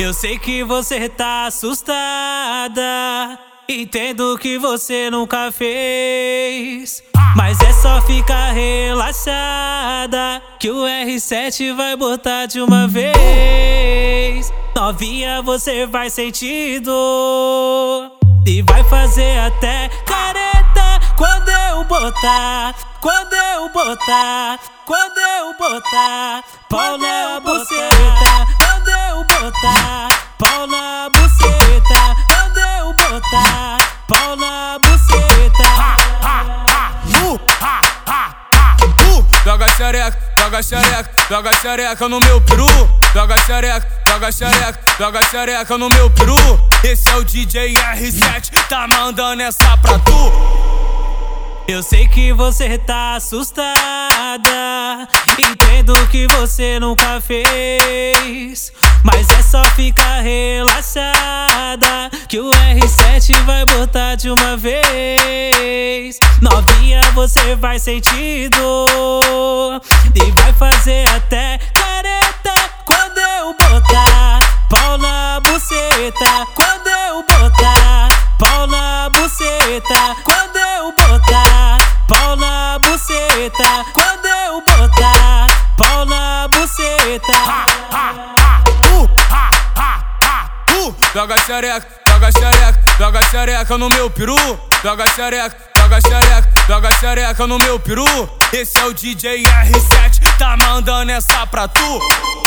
Eu sei que você tá assustada. Entendo que você nunca fez. Mas é só ficar relaxada. Que o R7 vai botar de uma vez. Novinha, você vai sentir dor. E vai fazer até careta quando eu botar. Quando eu botar. Quando eu botar. Quando eu Pau na buceta. Uh, uh, joga xereca, joga xereca, joga xereca no meu peru. Joga xereca, joga xereca, joga xereca no meu peru. Esse é o DJ R7, tá mandando essa pra tu. Eu sei que você tá assustada. Entendo que você nunca fez. Mas é só ficar relaxada. Que o R7 vai botar de uma vez. Novinha, você vai sentir dor. E vai fazer até careta quando eu botar. Pau na buceta. Quando eu botar. Pau na buceta. Quando eu botar. Pau na buceta. Quando eu botar. Pau na buceta. Uh, uh, joga xereca, joga xereca, joga xereca no meu peru. Joga xereca, joga xereca, joga xereca no meu peru. Esse é o DJ R7, tá mandando essa pra tu.